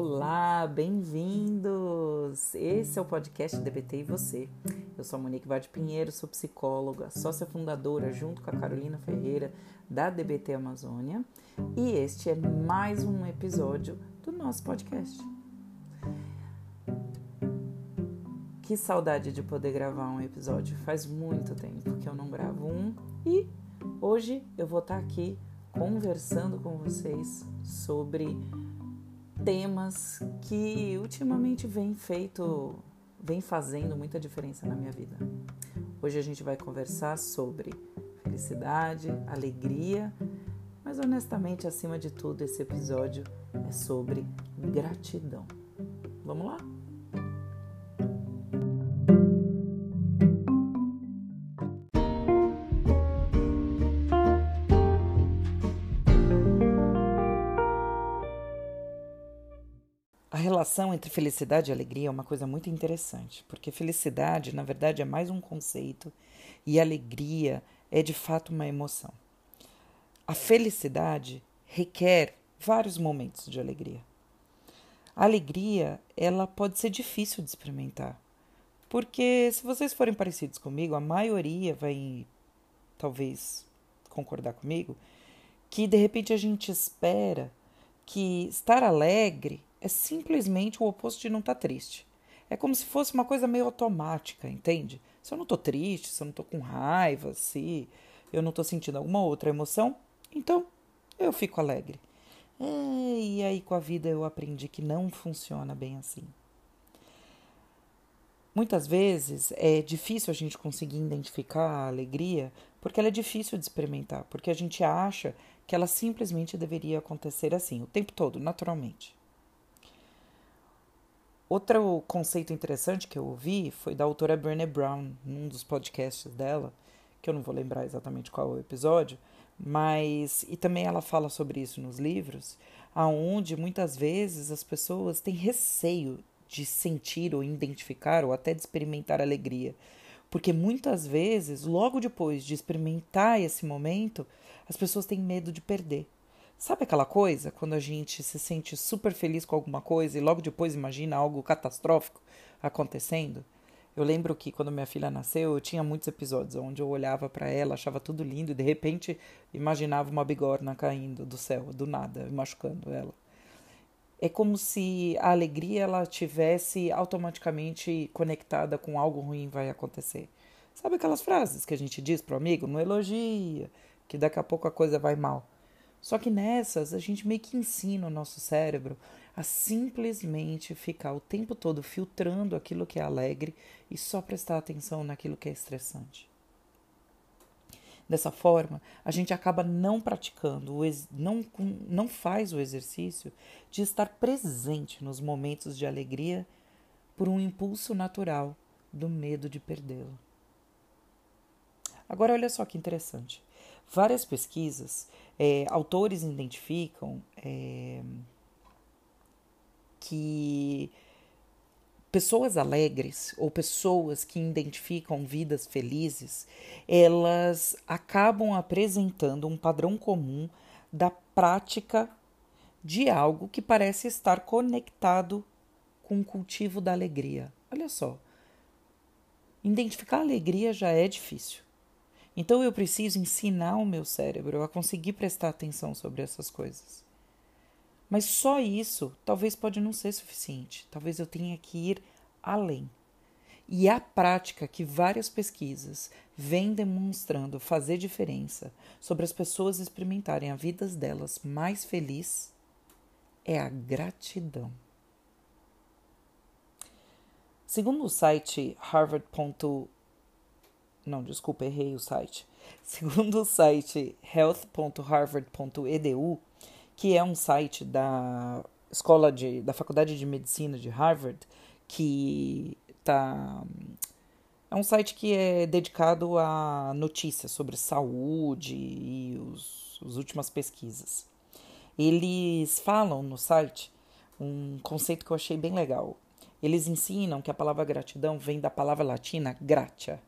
Olá, bem-vindos! Esse é o podcast DBT e Você. Eu sou a Monique Vade Pinheiro, sou psicóloga, sócia fundadora, junto com a Carolina Ferreira, da DBT Amazônia. E este é mais um episódio do nosso podcast. Que saudade de poder gravar um episódio. Faz muito tempo que eu não gravo um e hoje eu vou estar aqui conversando com vocês sobre temas que ultimamente vem feito, vem fazendo muita diferença na minha vida. Hoje a gente vai conversar sobre felicidade, alegria, mas honestamente, acima de tudo, esse episódio é sobre gratidão. Vamos lá? Relação entre felicidade e alegria é uma coisa muito interessante, porque felicidade, na verdade, é mais um conceito e alegria é de fato uma emoção. A felicidade requer vários momentos de alegria. A alegria, ela pode ser difícil de experimentar, porque se vocês forem parecidos comigo, a maioria vai talvez concordar comigo que de repente a gente espera que estar alegre é simplesmente o oposto de não estar tá triste. É como se fosse uma coisa meio automática, entende? Se eu não estou triste, se eu não estou com raiva, se eu não estou sentindo alguma outra emoção, então eu fico alegre. É, e aí com a vida eu aprendi que não funciona bem assim. Muitas vezes é difícil a gente conseguir identificar a alegria porque ela é difícil de experimentar, porque a gente acha que ela simplesmente deveria acontecer assim, o tempo todo, naturalmente. Outro conceito interessante que eu ouvi foi da autora Brené Brown, num dos podcasts dela, que eu não vou lembrar exatamente qual é o episódio, mas e também ela fala sobre isso nos livros, aonde muitas vezes as pessoas têm receio de sentir ou identificar ou até de experimentar alegria, porque muitas vezes, logo depois de experimentar esse momento, as pessoas têm medo de perder. Sabe aquela coisa quando a gente se sente super feliz com alguma coisa e logo depois imagina algo catastrófico acontecendo? Eu lembro que quando minha filha nasceu, eu tinha muitos episódios onde eu olhava para ela, achava tudo lindo e de repente imaginava uma bigorna caindo do céu, do nada, machucando ela. É como se a alegria ela tivesse automaticamente conectada com algo ruim vai acontecer. Sabe aquelas frases que a gente diz pro amigo, não elogia, que daqui a pouco a coisa vai mal. Só que nessas a gente meio que ensina o nosso cérebro a simplesmente ficar o tempo todo filtrando aquilo que é alegre e só prestar atenção naquilo que é estressante. Dessa forma, a gente acaba não praticando, não, não faz o exercício de estar presente nos momentos de alegria por um impulso natural do medo de perdê-lo. Agora, olha só que interessante. Várias pesquisas é, autores identificam é, que pessoas alegres ou pessoas que identificam vidas felizes, elas acabam apresentando um padrão comum da prática de algo que parece estar conectado com o cultivo da alegria. Olha só. Identificar a alegria já é difícil. Então eu preciso ensinar o meu cérebro a conseguir prestar atenção sobre essas coisas. Mas só isso talvez pode não ser suficiente. Talvez eu tenha que ir além. E a prática que várias pesquisas vêm demonstrando fazer diferença sobre as pessoas experimentarem a vida delas mais feliz é a gratidão. Segundo o site harvard.edu, não, desculpa, errei o site. Segundo o site health.harvard.edu, que é um site da escola de, da Faculdade de Medicina de Harvard, que tá é um site que é dedicado a notícias sobre saúde e os, as últimas pesquisas. Eles falam no site um conceito que eu achei bem legal. Eles ensinam que a palavra gratidão vem da palavra latina gratia,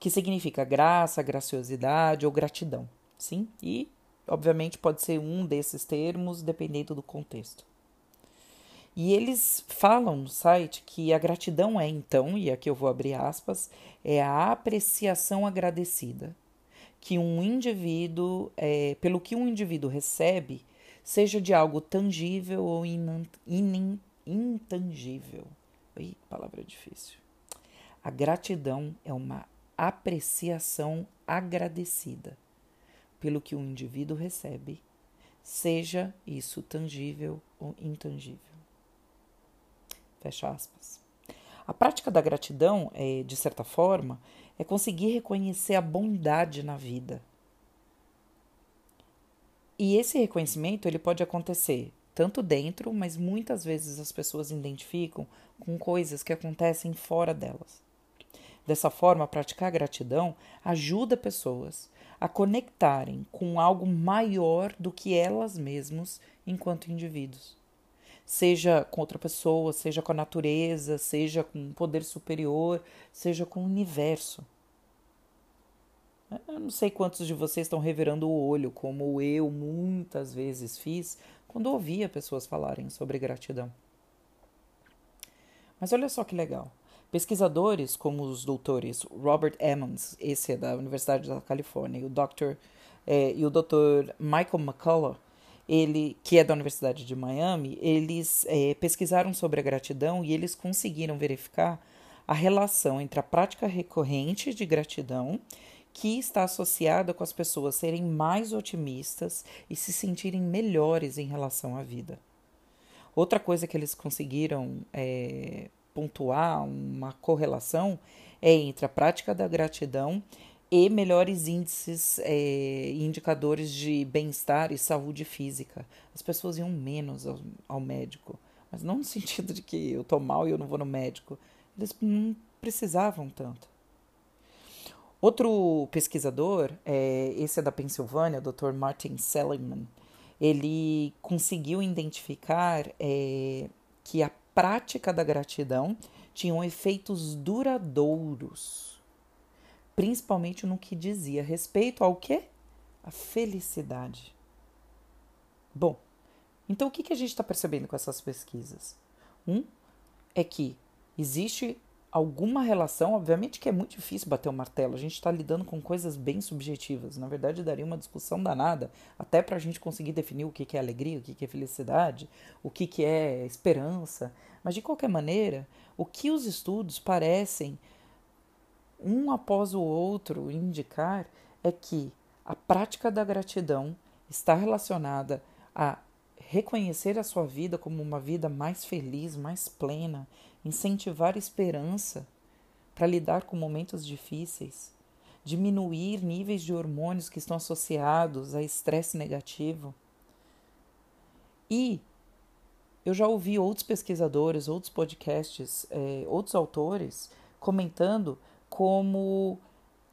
que significa graça, graciosidade ou gratidão, sim? E, obviamente, pode ser um desses termos, dependendo do contexto. E eles falam no site que a gratidão é então, e aqui eu vou abrir aspas, é a apreciação agradecida que um indivíduo, é, pelo que um indivíduo recebe, seja de algo tangível ou in, in, intangível. Ih, palavra difícil. A gratidão é uma apreciação agradecida pelo que o indivíduo recebe, seja isso tangível ou intangível. Fecha aspas. A prática da gratidão, é, de certa forma, é conseguir reconhecer a bondade na vida. E esse reconhecimento ele pode acontecer tanto dentro, mas muitas vezes as pessoas identificam com coisas que acontecem fora delas. Dessa forma, praticar gratidão ajuda pessoas a conectarem com algo maior do que elas mesmas enquanto indivíduos. Seja com outra pessoa, seja com a natureza, seja com um poder superior, seja com o universo. Eu não sei quantos de vocês estão revirando o olho, como eu muitas vezes fiz quando ouvia pessoas falarem sobre gratidão. Mas olha só que legal. Pesquisadores como os doutores Robert Emmons, esse é da Universidade da Califórnia, e o Dr. É, e o Dr. Michael McCullough, ele, que é da Universidade de Miami, eles é, pesquisaram sobre a gratidão e eles conseguiram verificar a relação entre a prática recorrente de gratidão que está associada com as pessoas serem mais otimistas e se sentirem melhores em relação à vida. Outra coisa que eles conseguiram é, pontuar, uma correlação, é entre a prática da gratidão e melhores índices e é, indicadores de bem-estar e saúde física. As pessoas iam menos ao, ao, médico, mas não no sentido de que eu tô mal e eu não vou no médico. Eles não precisavam tanto. Outro pesquisador, é, esse é da Pensilvânia, o Dr. Martin Seligman, ele conseguiu identificar é, que a prática da gratidão tinha efeitos duradouros, principalmente no que dizia respeito ao que? A felicidade. Bom, então o que, que a gente está percebendo com essas pesquisas? Um é que existe alguma relação, obviamente que é muito difícil bater o martelo, a gente está lidando com coisas bem subjetivas, na verdade daria uma discussão danada, até para a gente conseguir definir o que, é alegria, o que, é felicidade, o que é esperança, mas de qualquer maneira, o que os estudos parecem, um após o outro, indicar é que a prática da gratidão está relacionada a reconhecer a sua vida como uma vida mais feliz, mais plena, incentivar esperança para lidar com momentos difíceis, diminuir níveis de hormônios que estão associados a estresse negativo. E eu já ouvi outros pesquisadores, outros podcasts, é, outros autores comentando como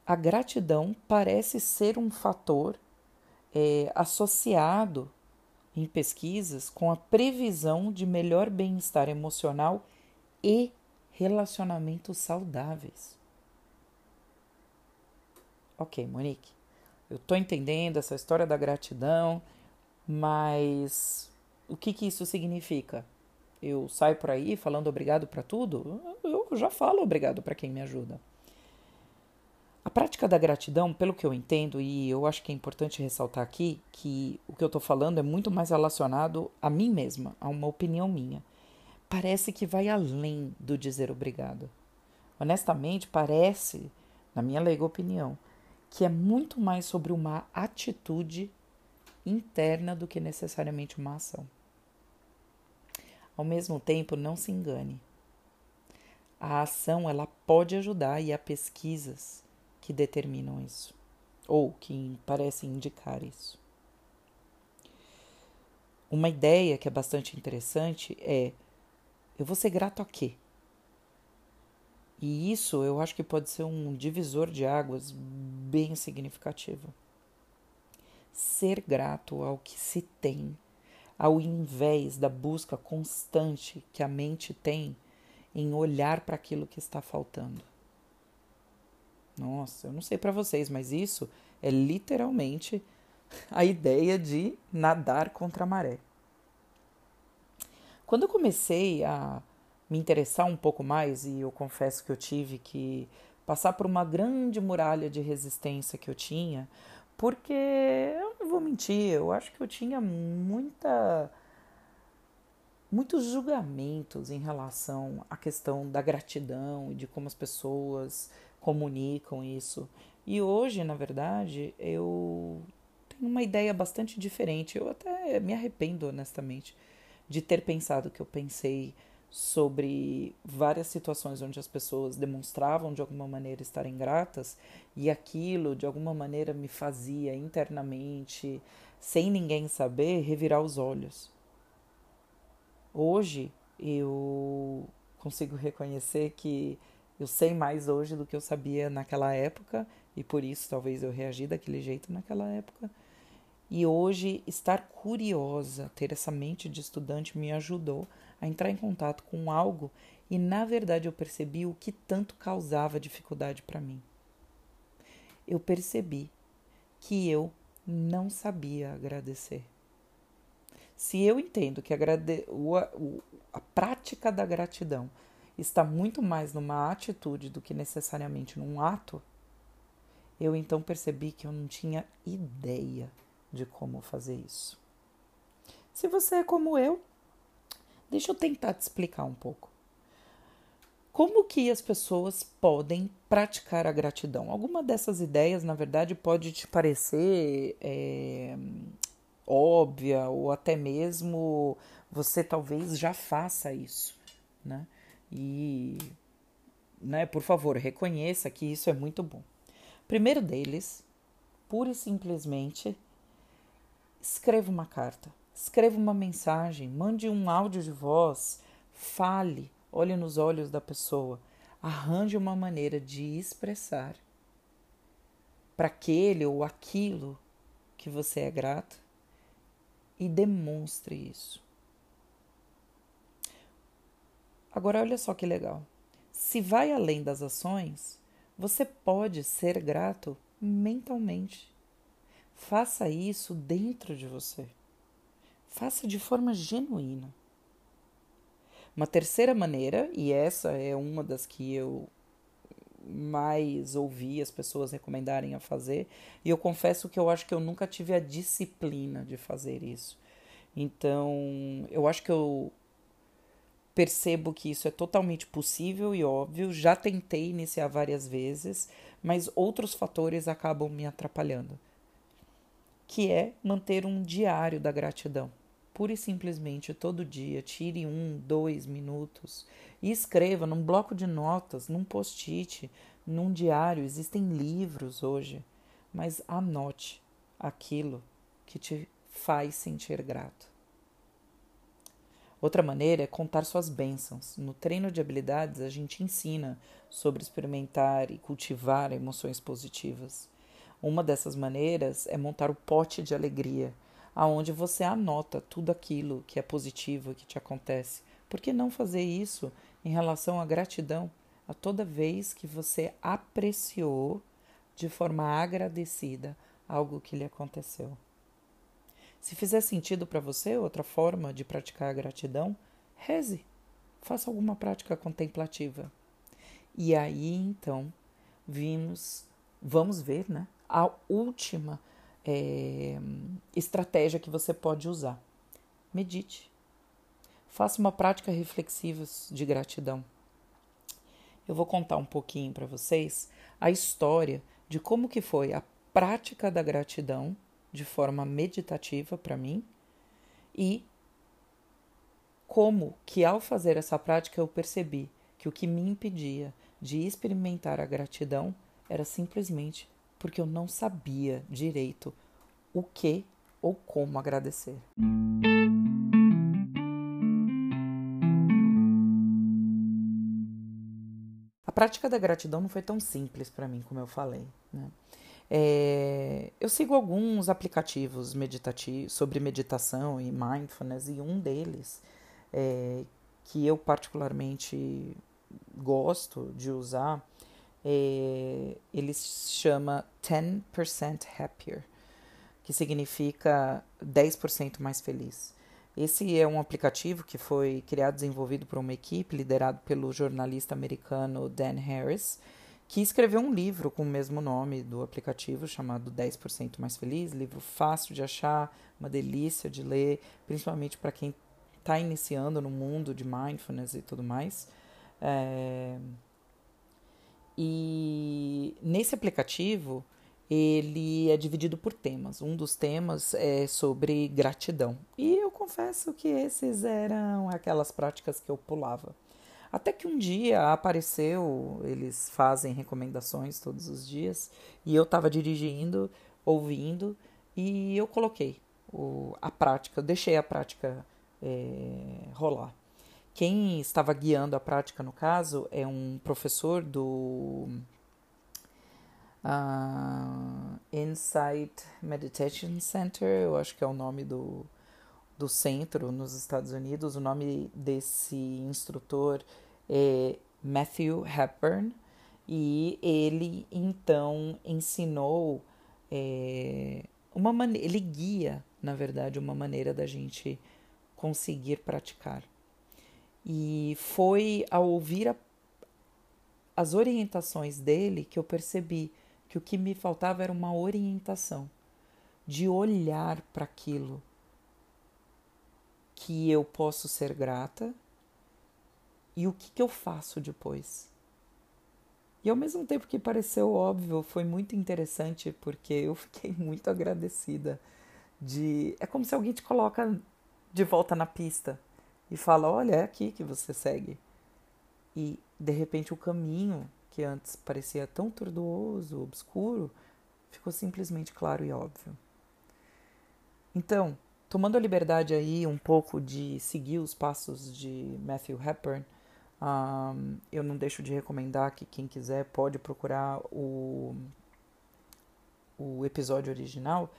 a gratidão parece ser um fator é, associado em pesquisas com a previsão de melhor bem-estar emocional e relacionamentos saudáveis. Ok, Monique, eu tô entendendo essa história da gratidão, mas o que que isso significa? Eu saio por aí falando obrigado para tudo? Eu já falo obrigado para quem me ajuda. A prática da gratidão, pelo que eu entendo, e eu acho que é importante ressaltar aqui, que o que eu estou falando é muito mais relacionado a mim mesma, a uma opinião minha parece que vai além do dizer obrigado. Honestamente, parece, na minha leiga opinião, que é muito mais sobre uma atitude interna do que necessariamente uma ação. Ao mesmo tempo, não se engane. A ação ela pode ajudar e há pesquisas que determinam isso ou que parecem indicar isso. Uma ideia que é bastante interessante é eu vou ser grato a quê? E isso eu acho que pode ser um divisor de águas bem significativo. Ser grato ao que se tem, ao invés da busca constante que a mente tem em olhar para aquilo que está faltando. Nossa, eu não sei para vocês, mas isso é literalmente a ideia de nadar contra a maré. Quando eu comecei a me interessar um pouco mais, e eu confesso que eu tive que passar por uma grande muralha de resistência que eu tinha, porque eu não vou mentir, eu acho que eu tinha muita muitos julgamentos em relação à questão da gratidão e de como as pessoas comunicam isso. E hoje, na verdade, eu tenho uma ideia bastante diferente. Eu até me arrependo, honestamente, de ter pensado que eu pensei sobre várias situações onde as pessoas demonstravam de alguma maneira estarem gratas e aquilo de alguma maneira me fazia internamente, sem ninguém saber, revirar os olhos. Hoje eu consigo reconhecer que eu sei mais hoje do que eu sabia naquela época e por isso talvez eu reagi daquele jeito naquela época. E hoje estar curiosa, ter essa mente de estudante me ajudou a entrar em contato com algo e na verdade eu percebi o que tanto causava dificuldade para mim. Eu percebi que eu não sabia agradecer. Se eu entendo que a prática da gratidão está muito mais numa atitude do que necessariamente num ato, eu então percebi que eu não tinha ideia de como fazer isso. Se você é como eu, Deixa eu tentar te explicar um pouco. Como que as pessoas podem praticar a gratidão? Alguma dessas ideias, na verdade, pode te parecer é, óbvia ou até mesmo você talvez já faça isso, né? E, né, por favor, reconheça que isso é muito bom. Primeiro deles, pura e simplesmente, escreva uma carta. Escreva uma mensagem, mande um áudio de voz, fale, olhe nos olhos da pessoa, arranje uma maneira de expressar para aquele ou aquilo que você é grato e demonstre isso. Agora, olha só que legal. Se vai além das ações, você pode ser grato mentalmente. Faça isso dentro de você. Faça de forma genuína. Uma terceira maneira, e essa é uma das que eu mais ouvi as pessoas recomendarem a fazer, e eu confesso que eu acho que eu nunca tive a disciplina de fazer isso. Então, eu acho que eu percebo que isso é totalmente possível e óbvio, já tentei iniciar várias vezes, mas outros fatores acabam me atrapalhando. Que é manter um diário da gratidão pura e simplesmente todo dia tire um, dois minutos e escreva num bloco de notas, num post-it, num diário. Existem livros hoje, mas anote aquilo que te faz sentir grato. Outra maneira é contar suas bênçãos. No treino de habilidades, a gente ensina sobre experimentar e cultivar emoções positivas. Uma dessas maneiras é montar o pote de alegria aonde você anota tudo aquilo que é positivo que te acontece. Por que não fazer isso em relação à gratidão a toda vez que você apreciou de forma agradecida algo que lhe aconteceu? Se fizer sentido para você outra forma de praticar a gratidão, reze, faça alguma prática contemplativa. E aí então vimos, vamos ver, né? A última é, estratégia que você pode usar. Medite. Faça uma prática reflexiva de gratidão. Eu vou contar um pouquinho para vocês a história de como que foi a prática da gratidão de forma meditativa para mim e como que ao fazer essa prática eu percebi que o que me impedia de experimentar a gratidão era simplesmente porque eu não sabia direito o que ou como agradecer. A prática da gratidão não foi tão simples para mim como eu falei. Né? É, eu sigo alguns aplicativos meditativos sobre meditação e mindfulness e um deles é, que eu particularmente gosto de usar é, ele se chama 10% Happier, que significa 10% mais feliz. Esse é um aplicativo que foi criado e desenvolvido por uma equipe liderada pelo jornalista americano Dan Harris, que escreveu um livro com o mesmo nome do aplicativo, chamado 10% Mais Feliz. Livro fácil de achar, uma delícia de ler, principalmente para quem está iniciando no mundo de mindfulness e tudo mais. É... E nesse aplicativo, ele é dividido por temas. Um dos temas é sobre gratidão. E eu confesso que esses eram aquelas práticas que eu pulava. Até que um dia apareceu, eles fazem recomendações todos os dias, e eu estava dirigindo, ouvindo, e eu coloquei o, a prática, eu deixei a prática é, rolar. Quem estava guiando a prática, no caso, é um professor do uh, Insight Meditation Center, eu acho que é o nome do, do centro nos Estados Unidos. O nome desse instrutor é Matthew Hepburn e ele então ensinou é, uma maneira, ele guia, na verdade, uma maneira da gente conseguir praticar. E foi ao ouvir a, as orientações dele que eu percebi que o que me faltava era uma orientação de olhar para aquilo que eu posso ser grata e o que, que eu faço depois. E ao mesmo tempo que pareceu óbvio, foi muito interessante porque eu fiquei muito agradecida de é como se alguém te coloca de volta na pista e fala: "Olha, é aqui que você segue". E de repente o caminho que antes parecia tão tortuoso, obscuro, ficou simplesmente claro e óbvio. Então, tomando a liberdade aí um pouco de seguir os passos de Matthew Hepburn, um, eu não deixo de recomendar que quem quiser pode procurar o, o episódio original.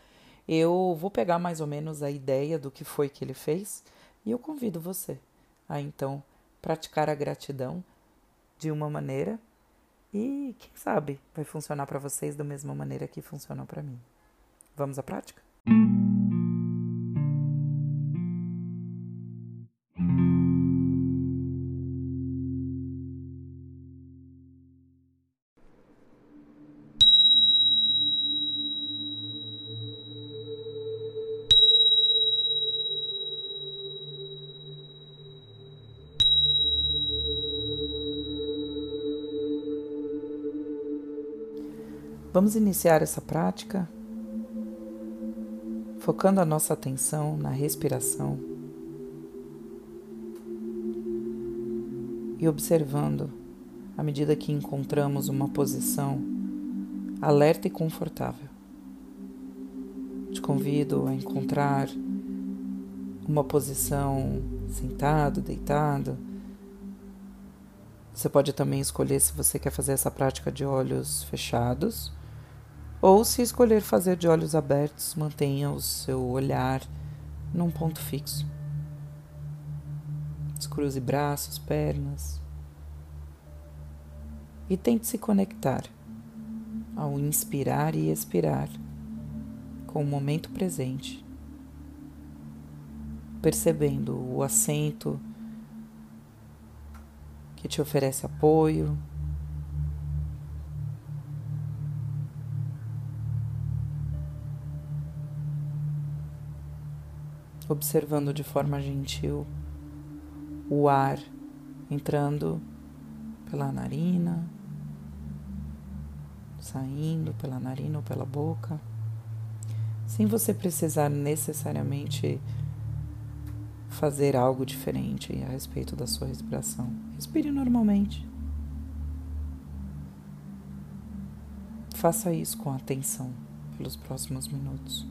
Eu vou pegar mais ou menos a ideia do que foi que ele fez e eu convido você a então praticar a gratidão de uma maneira e quem sabe vai funcionar para vocês da mesma maneira que funcionou para mim. Vamos à prática? Vamos iniciar essa prática focando a nossa atenção na respiração e observando à medida que encontramos uma posição alerta e confortável. Te convido a encontrar uma posição sentado, deitado. Você pode também escolher se você quer fazer essa prática de olhos fechados ou, se escolher fazer de olhos abertos, mantenha o seu olhar num ponto fixo. Descruze braços, pernas. E tente se conectar ao inspirar e expirar com o momento presente, percebendo o assento que te oferece apoio, observando de forma gentil o ar entrando pela narina, saindo pela narina ou pela boca, sem você precisar necessariamente fazer algo diferente a respeito da sua respiração. Respire normalmente. Faça isso com atenção pelos próximos minutos.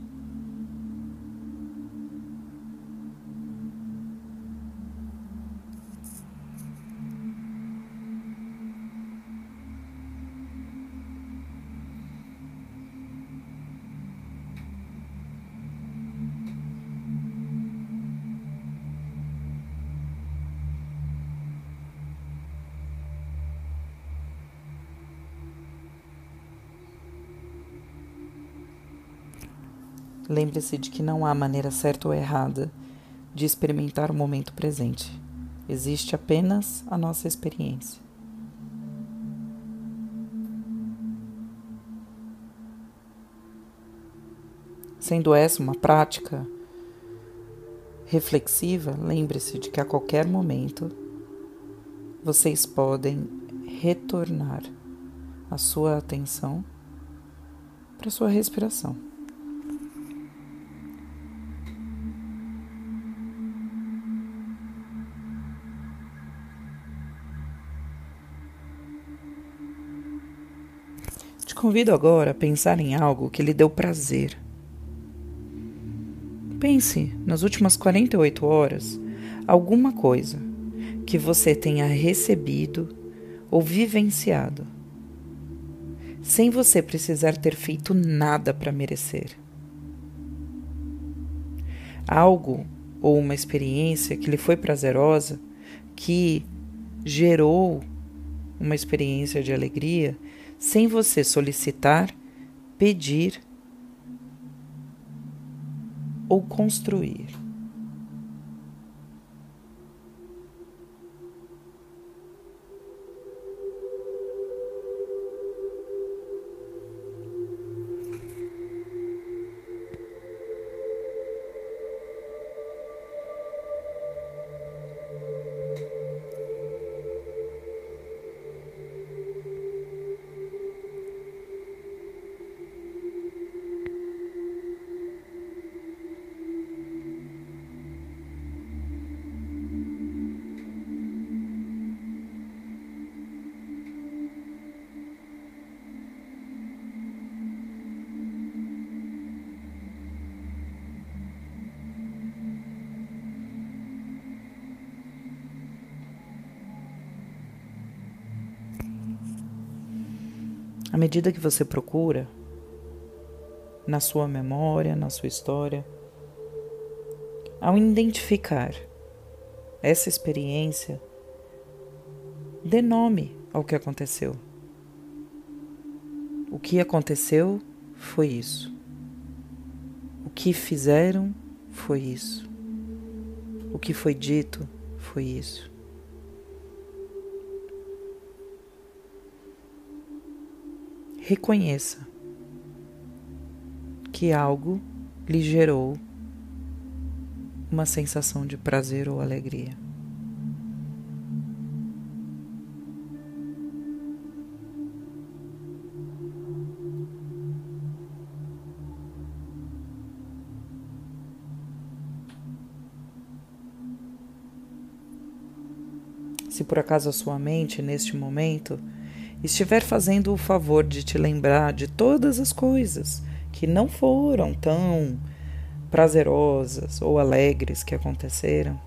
Lembre-se de que não há maneira certa ou errada de experimentar o momento presente. Existe apenas a nossa experiência. Sendo essa uma prática reflexiva, lembre-se de que a qualquer momento vocês podem retornar a sua atenção para sua respiração. Convido agora a pensar em algo que lhe deu prazer Pense nas últimas 48 horas alguma coisa que você tenha recebido ou vivenciado, sem você precisar ter feito nada para merecer. Algo ou uma experiência que lhe foi prazerosa, que gerou uma experiência de alegria, sem você solicitar, pedir ou construir. À medida que você procura, na sua memória, na sua história, ao identificar essa experiência, dê nome ao que aconteceu. O que aconteceu foi isso. O que fizeram foi isso. O que foi dito foi isso. Reconheça que algo lhe gerou uma sensação de prazer ou alegria. Se por acaso a sua mente, neste momento, estiver fazendo o favor de te lembrar de todas as coisas que não foram tão prazerosas ou alegres que aconteceram,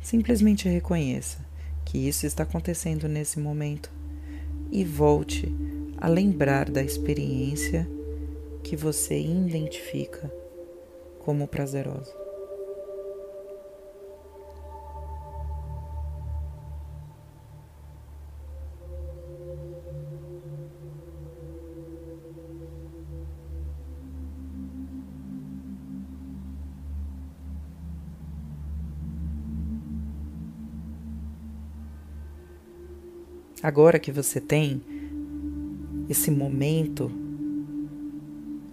simplesmente reconheça que isso está acontecendo nesse momento e volte a lembrar da experiência que você identifica como prazerosa. Agora que você tem esse momento,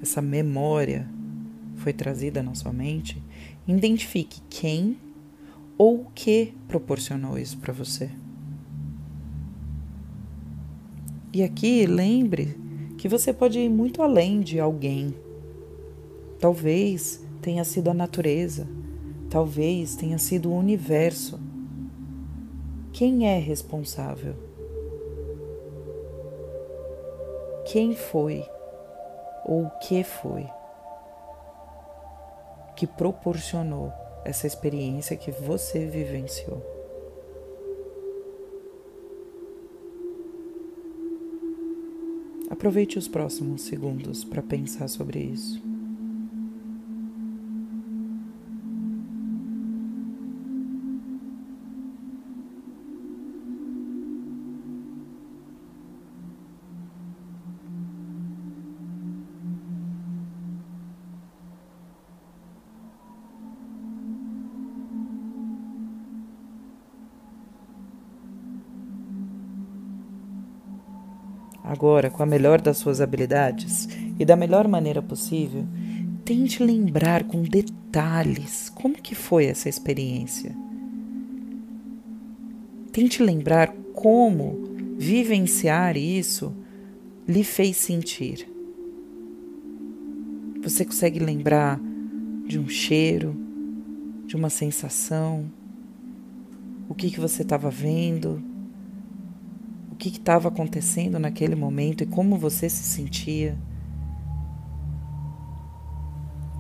essa memória foi trazida na sua mente, identifique quem ou o que proporcionou isso para você. E aqui lembre que você pode ir muito além de alguém. Talvez tenha sido a natureza, talvez tenha sido o universo. Quem é responsável? Quem foi ou o que foi que proporcionou essa experiência que você vivenciou. Aproveite os próximos segundos para pensar sobre isso. Agora com a melhor das suas habilidades e da melhor maneira possível, tente lembrar com detalhes como que foi essa experiência. Tente lembrar como vivenciar isso lhe fez sentir. Você consegue lembrar de um cheiro, de uma sensação, o que, que você estava vendo, que estava acontecendo naquele momento e como você se sentia.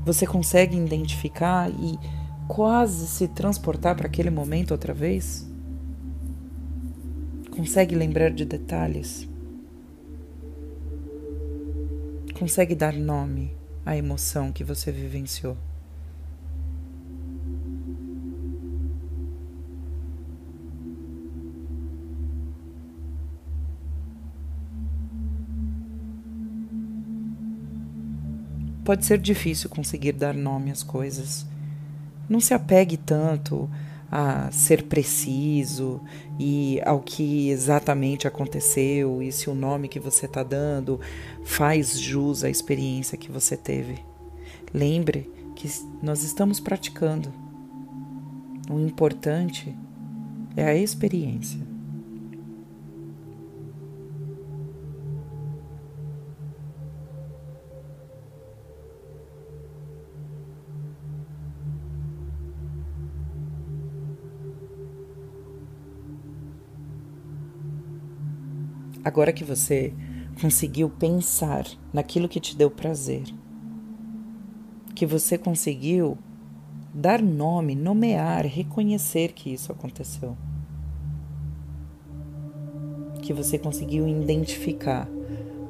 Você consegue identificar e quase se transportar para aquele momento outra vez? Consegue lembrar de detalhes? Consegue dar nome à emoção que você vivenciou? Pode ser difícil conseguir dar nome às coisas. Não se apegue tanto a ser preciso e ao que exatamente aconteceu e se o nome que você está dando faz jus à experiência que você teve. Lembre que nós estamos praticando. O importante é a experiência. Agora que você conseguiu pensar naquilo que te deu prazer, que você conseguiu dar nome, nomear, reconhecer que isso aconteceu, que você conseguiu identificar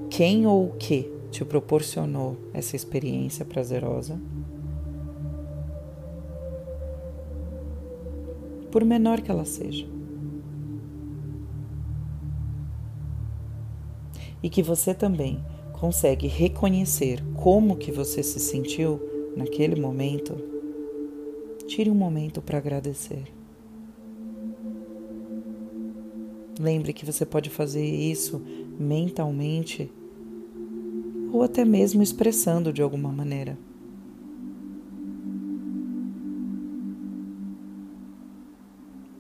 quem ou o que te proporcionou essa experiência prazerosa. Por menor que ela seja. E que você também consegue reconhecer como que você se sentiu naquele momento, tire um momento para agradecer. Lembre que você pode fazer isso mentalmente ou até mesmo expressando de alguma maneira.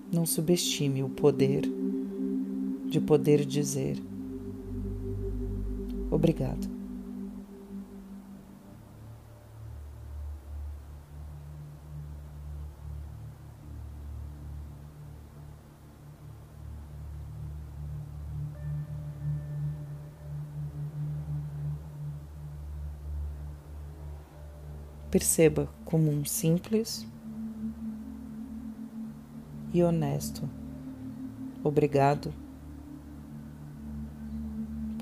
Não subestime o poder de poder dizer Obrigado. Perceba como um simples e honesto. Obrigado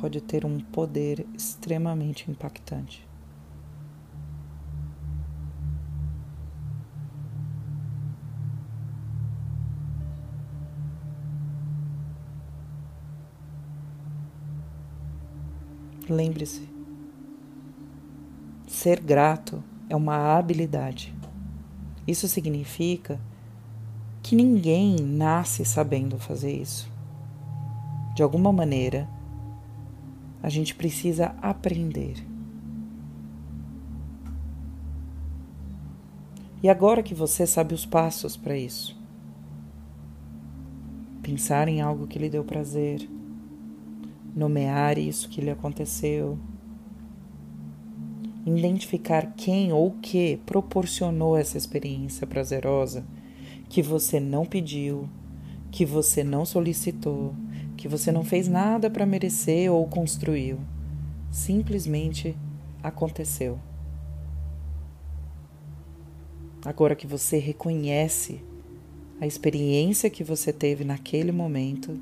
pode ter um poder extremamente impactante. Lembre-se, ser grato é uma habilidade. Isso significa que ninguém nasce sabendo fazer isso. De alguma maneira, a gente precisa aprender. E agora que você sabe os passos para isso, pensar em algo que lhe deu prazer, nomear isso que lhe aconteceu, identificar quem ou que proporcionou essa experiência prazerosa que você não pediu, que você não solicitou, que você não fez nada para merecer ou construiu. Simplesmente aconteceu. Agora que você reconhece a experiência que você teve naquele momento,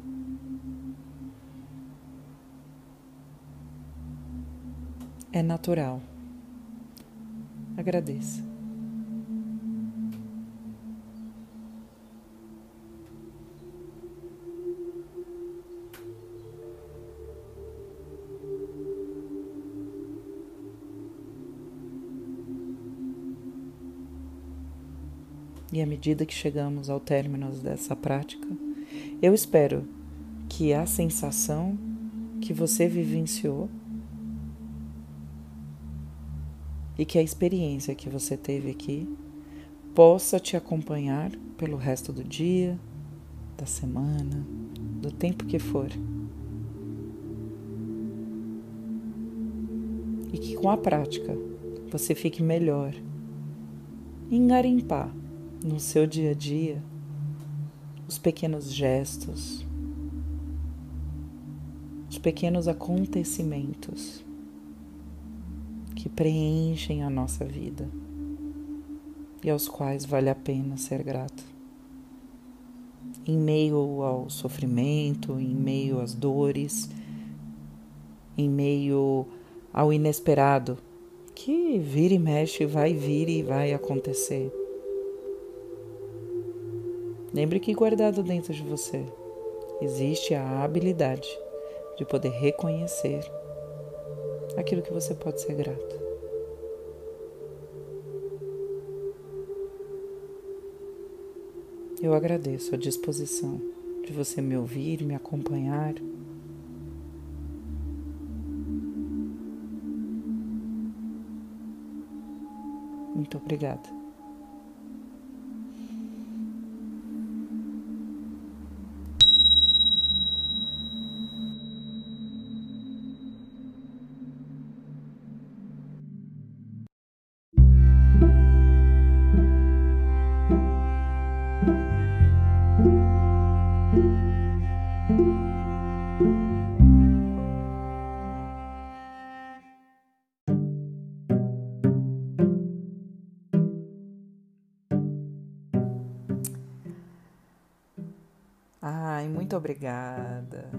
é natural. Agradeça. E à medida que chegamos ao término dessa prática, eu espero que a sensação que você vivenciou e que a experiência que você teve aqui possa te acompanhar pelo resto do dia, da semana, do tempo que for. E que com a prática você fique melhor em garimpar no seu dia a dia os pequenos gestos, os pequenos acontecimentos que preenchem a nossa vida e aos quais vale a pena ser grato. Em meio ao sofrimento, em meio às dores, em meio ao inesperado, que vira e mexe, vai vir e vai acontecer. Lembre que guardado dentro de você existe a habilidade de poder reconhecer aquilo que você pode ser grato. Eu agradeço a disposição de você me ouvir, me acompanhar. Muito obrigada. Obrigada.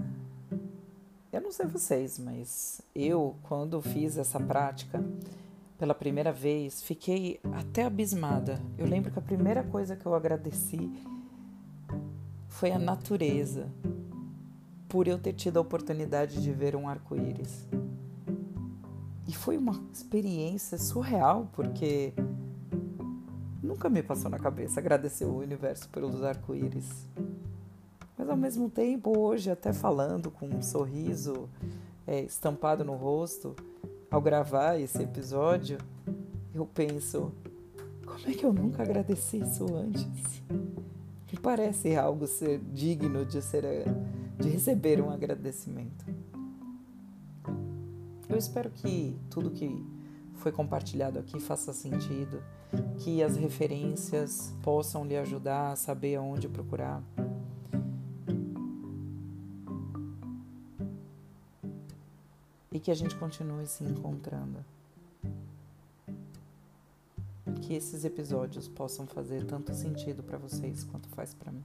Eu não sei vocês, mas eu, quando fiz essa prática pela primeira vez, fiquei até abismada. Eu lembro que a primeira coisa que eu agradeci foi a natureza, por eu ter tido a oportunidade de ver um arco-íris. E foi uma experiência surreal, porque nunca me passou na cabeça agradecer o universo pelos arco-íris. Mas ao mesmo tempo, hoje, até falando com um sorriso é, estampado no rosto, ao gravar esse episódio, eu penso: como é que eu nunca agradeci isso antes? Me parece algo ser digno de ser de receber um agradecimento. Eu espero que tudo que foi compartilhado aqui faça sentido, que as referências possam lhe ajudar a saber aonde procurar e que a gente continue se encontrando. Que esses episódios possam fazer tanto sentido para vocês quanto faz para mim.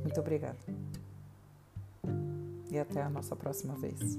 Muito obrigada. E até a nossa próxima vez.